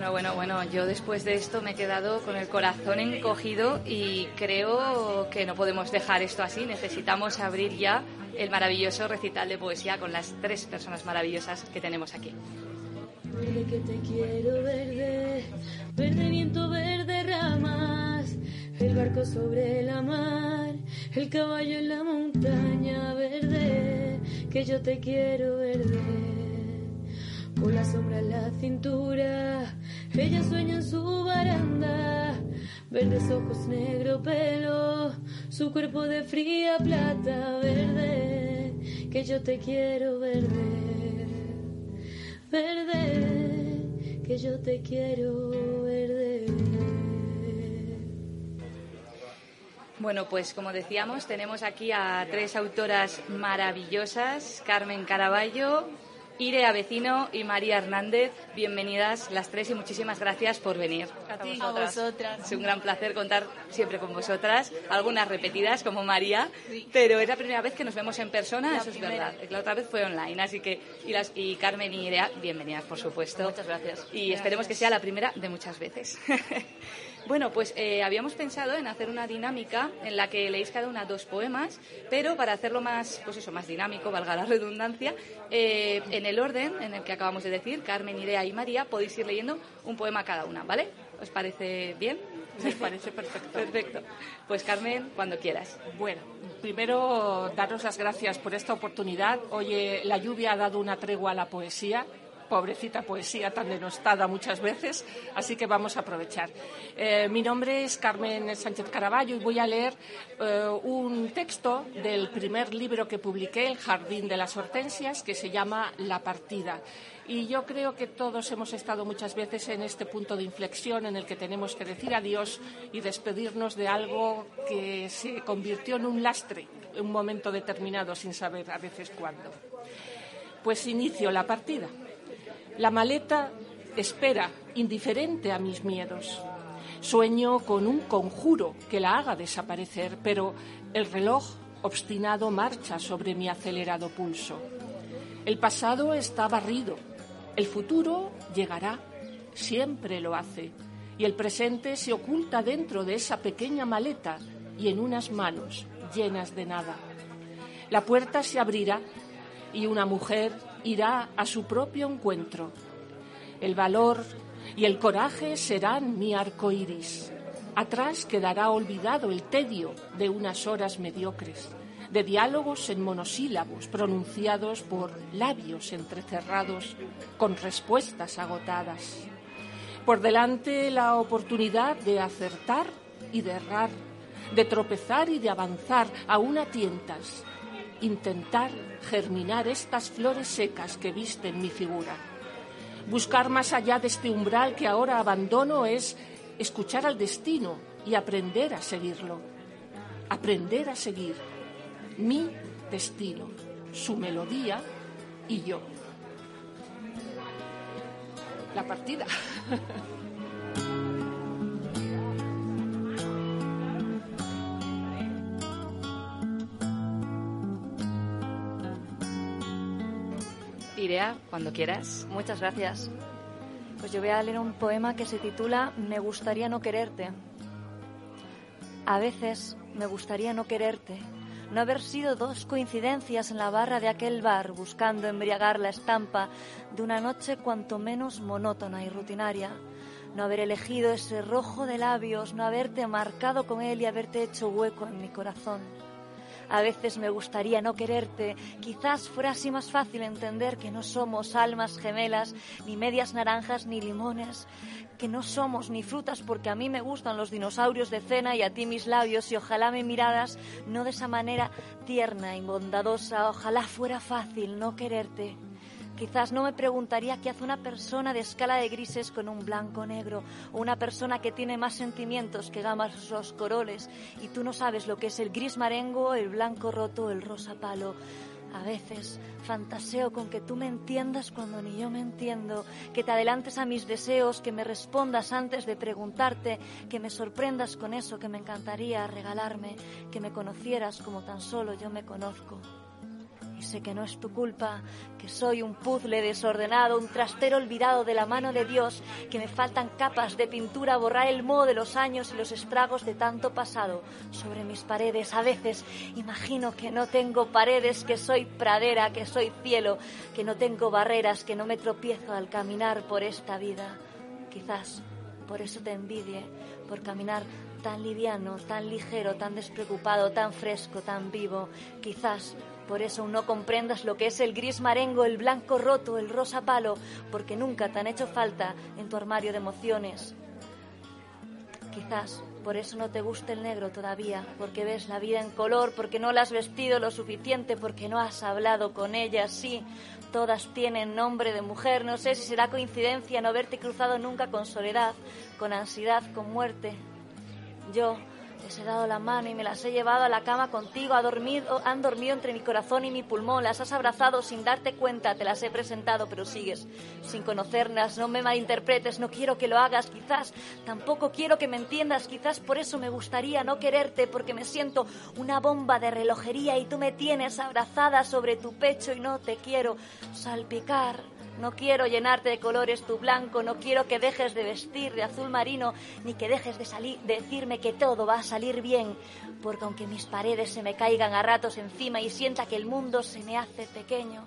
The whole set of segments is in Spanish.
Bueno, bueno, bueno, yo después de esto me he quedado con el corazón encogido y creo que no podemos dejar esto así. Necesitamos abrir ya el maravilloso recital de poesía con las tres personas maravillosas que tenemos aquí. Viento, verde ramas, el barco sobre la mar, el caballo en la montaña, verde, que yo te quiero, verde con la sombra la cintura. Ella sueña en su baranda, verdes ojos, negro pelo, su cuerpo de fría plata verde, que yo te quiero verde, verde, que yo te quiero verde. Bueno, pues como decíamos, tenemos aquí a tres autoras maravillosas, Carmen Caraballo, Irea Vecino y María Hernández. Bienvenidas las tres y muchísimas gracias por venir. A, ti, a vosotras. Es un gran placer contar siempre con vosotras, algunas repetidas como María, pero es la primera vez que nos vemos en persona, eso es verdad. La otra vez fue online, así que y, las, y Carmen y Irea, bienvenidas por supuesto. Muchas gracias. Y esperemos que sea la primera de muchas veces. Bueno, pues eh, habíamos pensado en hacer una dinámica en la que leéis cada una dos poemas, pero para hacerlo más, pues eso, más dinámico, valga la redundancia, eh, en el orden en el que acabamos de decir, Carmen, Idea y María, podéis ir leyendo un poema cada una, ¿vale? ¿Os parece bien? Me parece perfecto. Perfecto. Pues Carmen, cuando quieras. Bueno, primero daros las gracias por esta oportunidad. Oye, la lluvia ha dado una tregua a la poesía pobrecita poesía tan denostada muchas veces, así que vamos a aprovechar. Eh, mi nombre es Carmen Sánchez Caraballo y voy a leer eh, un texto del primer libro que publiqué, El Jardín de las Hortensias, que se llama La partida. Y yo creo que todos hemos estado muchas veces en este punto de inflexión en el que tenemos que decir adiós y despedirnos de algo que se convirtió en un lastre en un momento determinado sin saber a veces cuándo. Pues inicio la partida. La maleta espera, indiferente a mis miedos. Sueño con un conjuro que la haga desaparecer, pero el reloj obstinado marcha sobre mi acelerado pulso. El pasado está barrido, el futuro llegará, siempre lo hace, y el presente se oculta dentro de esa pequeña maleta y en unas manos llenas de nada. La puerta se abrirá y una mujer irá a su propio encuentro. El valor y el coraje serán mi arco iris. Atrás quedará olvidado el tedio de unas horas mediocres, de diálogos en monosílabos pronunciados por labios entrecerrados con respuestas agotadas. Por delante la oportunidad de acertar y de errar, de tropezar y de avanzar a tientas, intentar germinar estas flores secas que visten mi figura. Buscar más allá de este umbral que ahora abandono es escuchar al destino y aprender a seguirlo. Aprender a seguir mi destino, su melodía y yo. La partida. Cuando quieras. Muchas gracias. Pues yo voy a leer un poema que se titula Me gustaría no quererte. A veces me gustaría no quererte, no haber sido dos coincidencias en la barra de aquel bar buscando embriagar la estampa de una noche cuanto menos monótona y rutinaria, no haber elegido ese rojo de labios, no haberte marcado con él y haberte hecho hueco en mi corazón. A veces me gustaría no quererte. Quizás fuera así más fácil entender que no somos almas gemelas, ni medias naranjas, ni limones. Que no somos ni frutas porque a mí me gustan los dinosaurios de cena y a ti mis labios y ojalá me miradas no de esa manera tierna y bondadosa. Ojalá fuera fácil no quererte. Quizás no me preguntaría qué hace una persona de escala de grises con un blanco negro, o una persona que tiene más sentimientos que gamas roscoroles, y tú no sabes lo que es el gris marengo, el blanco roto, el rosa palo. A veces fantaseo con que tú me entiendas cuando ni yo me entiendo, que te adelantes a mis deseos, que me respondas antes de preguntarte, que me sorprendas con eso que me encantaría regalarme, que me conocieras como tan solo yo me conozco. Sé que no es tu culpa, que soy un puzzle desordenado, un trastero olvidado de la mano de Dios, que me faltan capas de pintura borrar el moho de los años y los estragos de tanto pasado sobre mis paredes. A veces imagino que no tengo paredes, que soy pradera, que soy cielo, que no tengo barreras, que no me tropiezo al caminar por esta vida. Quizás por eso te envidie, por caminar tan liviano, tan ligero, tan despreocupado, tan fresco, tan vivo. Quizás por eso no comprendas lo que es el gris marengo, el blanco roto, el rosa palo, porque nunca te han hecho falta en tu armario de emociones. Quizás por eso no te guste el negro todavía, porque ves la vida en color, porque no la has vestido lo suficiente, porque no has hablado con ella. Sí, todas tienen nombre de mujer. No sé si será coincidencia no haberte cruzado nunca con soledad, con ansiedad, con muerte. Yo les he dado la mano y me las he llevado a la cama contigo. Han dormido entre mi corazón y mi pulmón. Las has abrazado sin darte cuenta. Te las he presentado, pero sigues sin conocerlas. No me malinterpretes. No quiero que lo hagas. Quizás tampoco quiero que me entiendas. Quizás por eso me gustaría no quererte, porque me siento una bomba de relojería y tú me tienes abrazada sobre tu pecho y no te quiero salpicar. No quiero llenarte de colores tu blanco, no quiero que dejes de vestir de azul marino, ni que dejes de salir, decirme que todo va a salir bien, porque aunque mis paredes se me caigan a ratos encima y sienta que el mundo se me hace pequeño,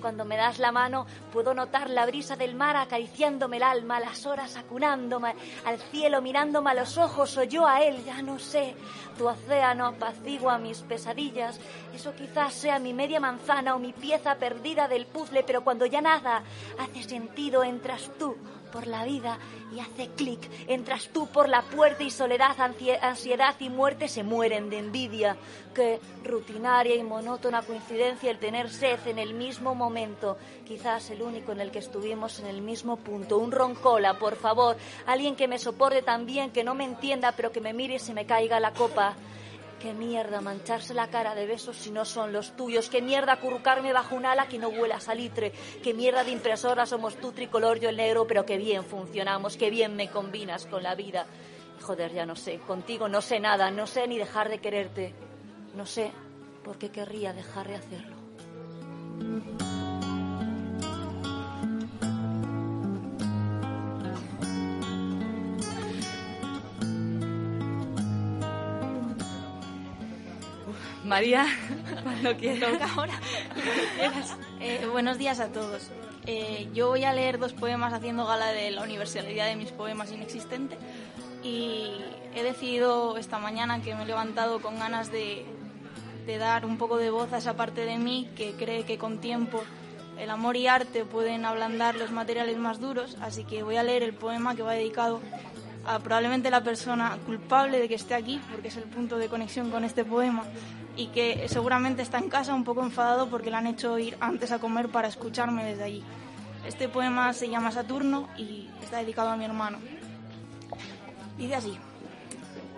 cuando me das la mano puedo notar la brisa del mar acariciándome el alma, las horas acunándome al cielo, mirándome a los ojos o yo a él, ya no sé. Tu océano apacigua mis pesadillas. Eso quizás sea mi media manzana o mi pieza perdida del puzzle, pero cuando ya nada hace sentido entras tú por la vida y hace clic. Entras tú por la puerta y soledad, ansiedad y muerte se mueren de envidia. Qué rutinaria y monótona coincidencia el tener sed en el mismo momento. Quizás el único en el que estuvimos en el mismo punto. Un roncola, por favor. Alguien que me soporte también, que no me entienda, pero que me mire y se me caiga la copa. Qué mierda mancharse la cara de besos si no son los tuyos. Qué mierda acurrucarme bajo un ala que no huela a salitre. Qué mierda de impresora somos tú tricolor, yo el negro, pero qué bien funcionamos, qué bien me combinas con la vida. Joder, ya no sé. Contigo no sé nada, no sé ni dejar de quererte. No sé por qué querría dejar de hacerlo. María, cuando quieras. ahora. Eh, buenos días a todos. Eh, yo voy a leer dos poemas haciendo gala de la universalidad de mis poemas inexistente y he decidido esta mañana que me he levantado con ganas de, de dar un poco de voz a esa parte de mí que cree que con tiempo el amor y arte pueden ablandar los materiales más duros, así que voy a leer el poema que va dedicado probablemente la persona culpable de que esté aquí, porque es el punto de conexión con este poema, y que seguramente está en casa un poco enfadado porque le han hecho ir antes a comer para escucharme desde allí. Este poema se llama Saturno y está dedicado a mi hermano. Dice así,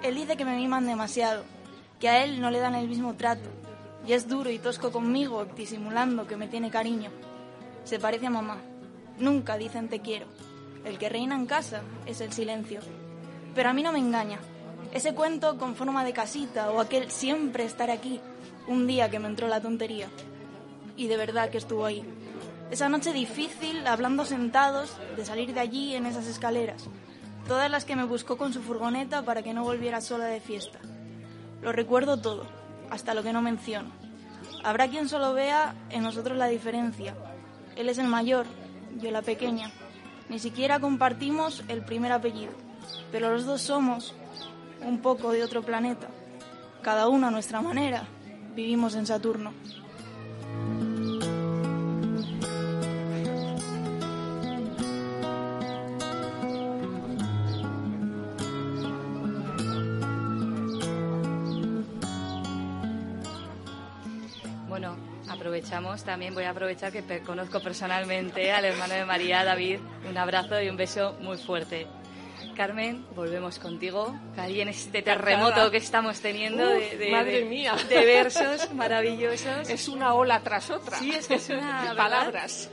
él dice que me miman demasiado, que a él no le dan el mismo trato, y es duro y tosco conmigo, disimulando que me tiene cariño. Se parece a mamá. Nunca dicen te quiero. El que reina en casa es el silencio. Pero a mí no me engaña. Ese cuento con forma de casita o aquel siempre estar aquí, un día que me entró la tontería. Y de verdad que estuvo ahí. Esa noche difícil, hablando sentados, de salir de allí en esas escaleras. Todas las que me buscó con su furgoneta para que no volviera sola de fiesta. Lo recuerdo todo, hasta lo que no menciono. Habrá quien solo vea en nosotros la diferencia. Él es el mayor, yo la pequeña. Ni siquiera compartimos el primer apellido, pero los dos somos un poco de otro planeta. Cada uno a nuestra manera vivimos en Saturno. Bueno, aprovechamos también, voy a aprovechar que conozco personalmente al hermano de María, David. Un abrazo y un beso muy fuerte. Carmen, volvemos contigo. Ahí en este terremoto que estamos teniendo de, madre mía. de versos maravillosos. Es una ola tras otra. Sí, es que es una palabras.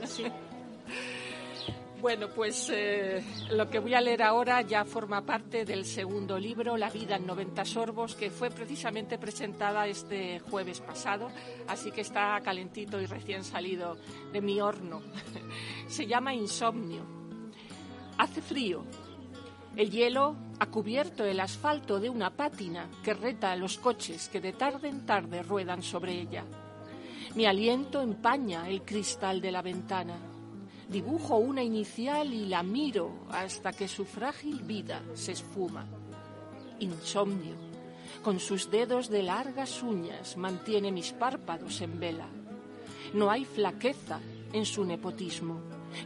Bueno, pues eh, lo que voy a leer ahora ya forma parte del segundo libro, La vida en 90 sorbos, que fue precisamente presentada este jueves pasado, así que está calentito y recién salido de mi horno. Se llama Insomnio. Hace frío. El hielo ha cubierto el asfalto de una pátina que reta a los coches que de tarde en tarde ruedan sobre ella. Mi aliento empaña el cristal de la ventana Dibujo una inicial y la miro hasta que su frágil vida se esfuma. Insomnio. Con sus dedos de largas uñas mantiene mis párpados en vela. No hay flaqueza en su nepotismo.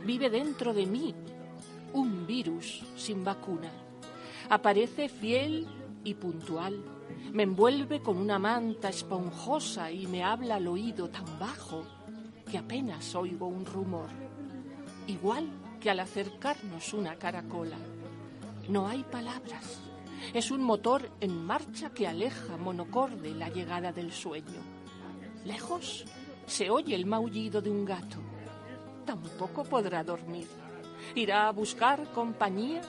Vive dentro de mí un virus sin vacuna. Aparece fiel y puntual. Me envuelve con una manta esponjosa y me habla al oído tan bajo que apenas oigo un rumor igual que al acercarnos una caracola. No hay palabras. Es un motor en marcha que aleja monocorde la llegada del sueño. Lejos se oye el maullido de un gato. Tampoco podrá dormir. ¿Irá a buscar compañía?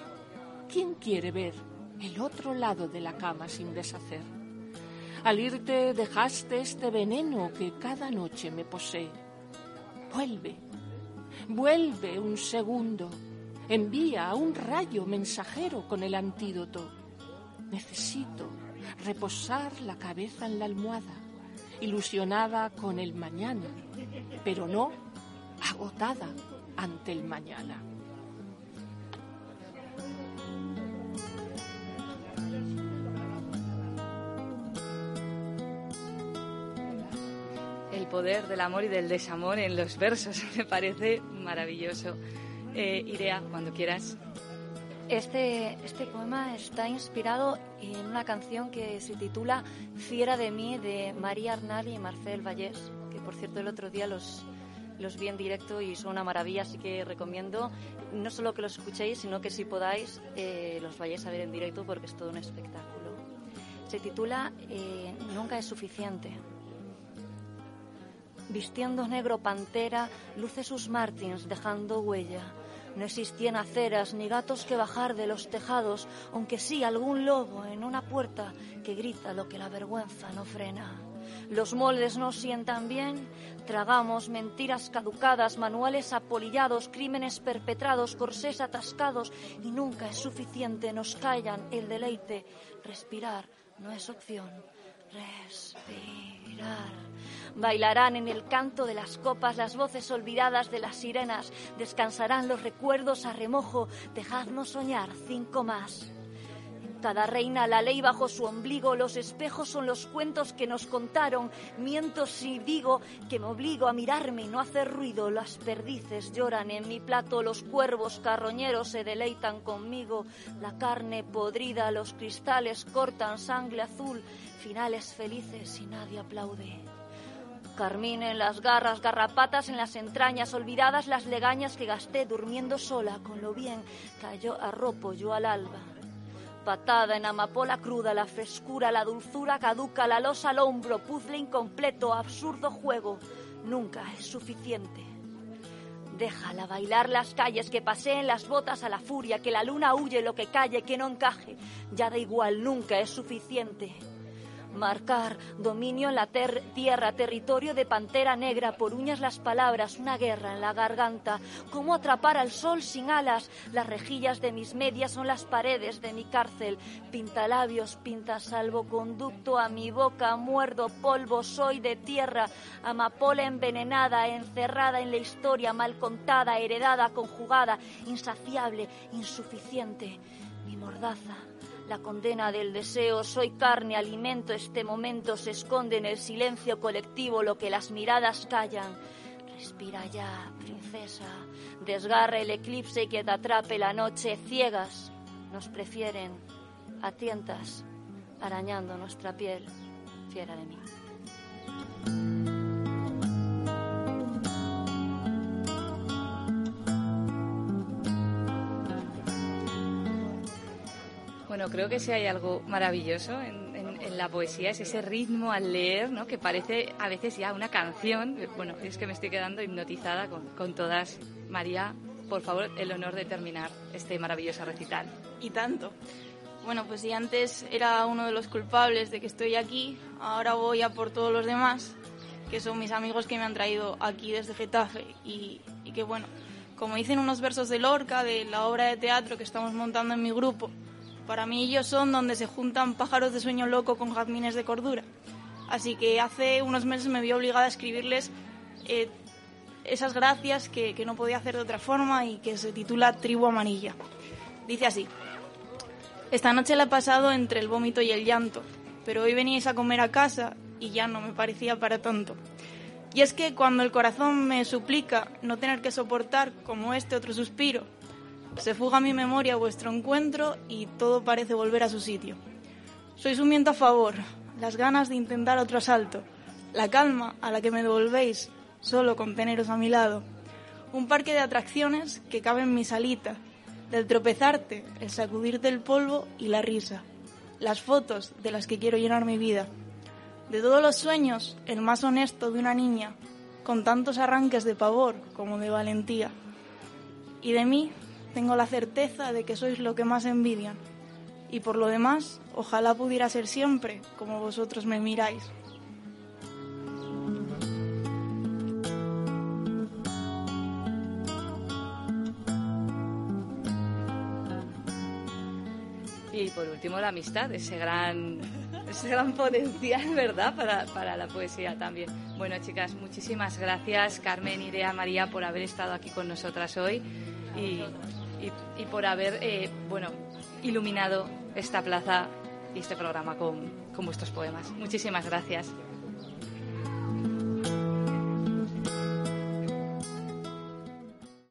¿Quién quiere ver el otro lado de la cama sin deshacer? Al irte dejaste este veneno que cada noche me posee. Vuelve, Vuelve un segundo. Envía a un rayo mensajero con el antídoto. Necesito reposar la cabeza en la almohada, ilusionada con el mañana, pero no agotada ante el mañana. Poder del amor y del desamor en los versos. Me parece maravilloso. Eh, Irea, cuando quieras. Este, este poema está inspirado en una canción que se titula Fiera de mí de María Arnal y Marcel Vallés, que por cierto el otro día los, los vi en directo y son una maravilla, así que recomiendo no solo que los escuchéis, sino que si podáis eh, los vayáis a ver en directo porque es todo un espectáculo. Se titula eh, Nunca es suficiente. Vistiendo negro pantera, luce sus martins dejando huella. No existían aceras ni gatos que bajar de los tejados, aunque sí algún lobo en una puerta que grita lo que la vergüenza no frena. Los moldes no sientan bien, tragamos mentiras caducadas, manuales apolillados, crímenes perpetrados, corsés atascados y nunca es suficiente, nos callan el deleite. Respirar no es opción, respirar. Bailarán en el canto de las copas las voces olvidadas de las sirenas. Descansarán los recuerdos a remojo. Dejadnos soñar cinco más. Cada reina la ley bajo su ombligo. Los espejos son los cuentos que nos contaron. Miento si digo que me obligo a mirarme y no hacer ruido. Las perdices lloran en mi plato. Los cuervos carroñeros se deleitan conmigo. La carne podrida, los cristales cortan sangre azul. Finales felices y nadie aplaude. Carmín en las garras, garrapatas en las entrañas, olvidadas las legañas que gasté durmiendo sola, con lo bien cayó a ropo yo al alba. Patada en amapola cruda, la frescura, la dulzura caduca, la losa al hombro, puzzle incompleto, absurdo juego, nunca es suficiente. Déjala bailar las calles, que paseen las botas a la furia, que la luna huye lo que calle, que no encaje, ya da igual, nunca es suficiente. Marcar dominio en la tierra, territorio de pantera negra, por uñas las palabras, una guerra en la garganta. ¿Cómo atrapar al sol sin alas? Las rejillas de mis medias son las paredes de mi cárcel. Pintalabios, pinta salvoconducto a mi boca, muerdo polvo, soy de tierra. Amapola envenenada, encerrada en la historia, mal contada, heredada, conjugada, insaciable, insuficiente. Mi mordaza la condena del deseo, soy carne, alimento, este momento se esconde en el silencio colectivo lo que las miradas callan. Respira ya, princesa, desgarra el eclipse que te atrape la noche, ciegas nos prefieren, a tientas, arañando nuestra piel, fiera de mí. Bueno, creo que si hay algo maravilloso en, la poesía es ese ritmo al leer, ¿no? Que parece a veces ya una canción. Bueno, es que me estoy quedando hipnotizada con, todas. María, por favor, el honor de terminar este maravilloso recital. Y tanto. Bueno, pues si antes era uno de los culpables de que estoy aquí, ahora voy a por todos los demás, que son mis amigos que me han traído aquí desde Getafe y, y que bueno, como dicen unos versos de Lorca, de la obra de teatro que estamos montando en mi grupo, para mí ellos son donde se juntan pájaros de sueño loco con jazmines de cordura. Así que hace unos meses me vi obligada a escribirles eh, esas gracias que, que no podía hacer de otra forma y que se titula Tribu Amarilla. Dice así. Esta noche la he pasado entre el vómito y el llanto, pero hoy veníais a comer a casa y ya no me parecía para tanto. Y es que cuando el corazón me suplica no tener que soportar como este otro suspiro, se fuga a mi memoria vuestro encuentro y todo parece volver a su sitio. Sois un viento a favor, las ganas de intentar otro asalto, la calma a la que me devolvéis solo con teneros a mi lado, un parque de atracciones que cabe en mi salita, del tropezarte, el sacudirte el polvo y la risa, las fotos de las que quiero llenar mi vida. De todos los sueños, el más honesto de una niña, con tantos arranques de pavor como de valentía. Y de mí tengo la certeza de que sois lo que más envidian. Y por lo demás, ojalá pudiera ser siempre como vosotros me miráis. Y por último, la amistad, ese gran, ese gran potencial, ¿verdad?, para, para la poesía también. Bueno, chicas, muchísimas gracias, Carmen, Irea, María, por haber estado aquí con nosotras hoy y, y, por haber, eh, bueno, iluminado esta plaza y este programa con, con vuestros poemas. Muchísimas gracias.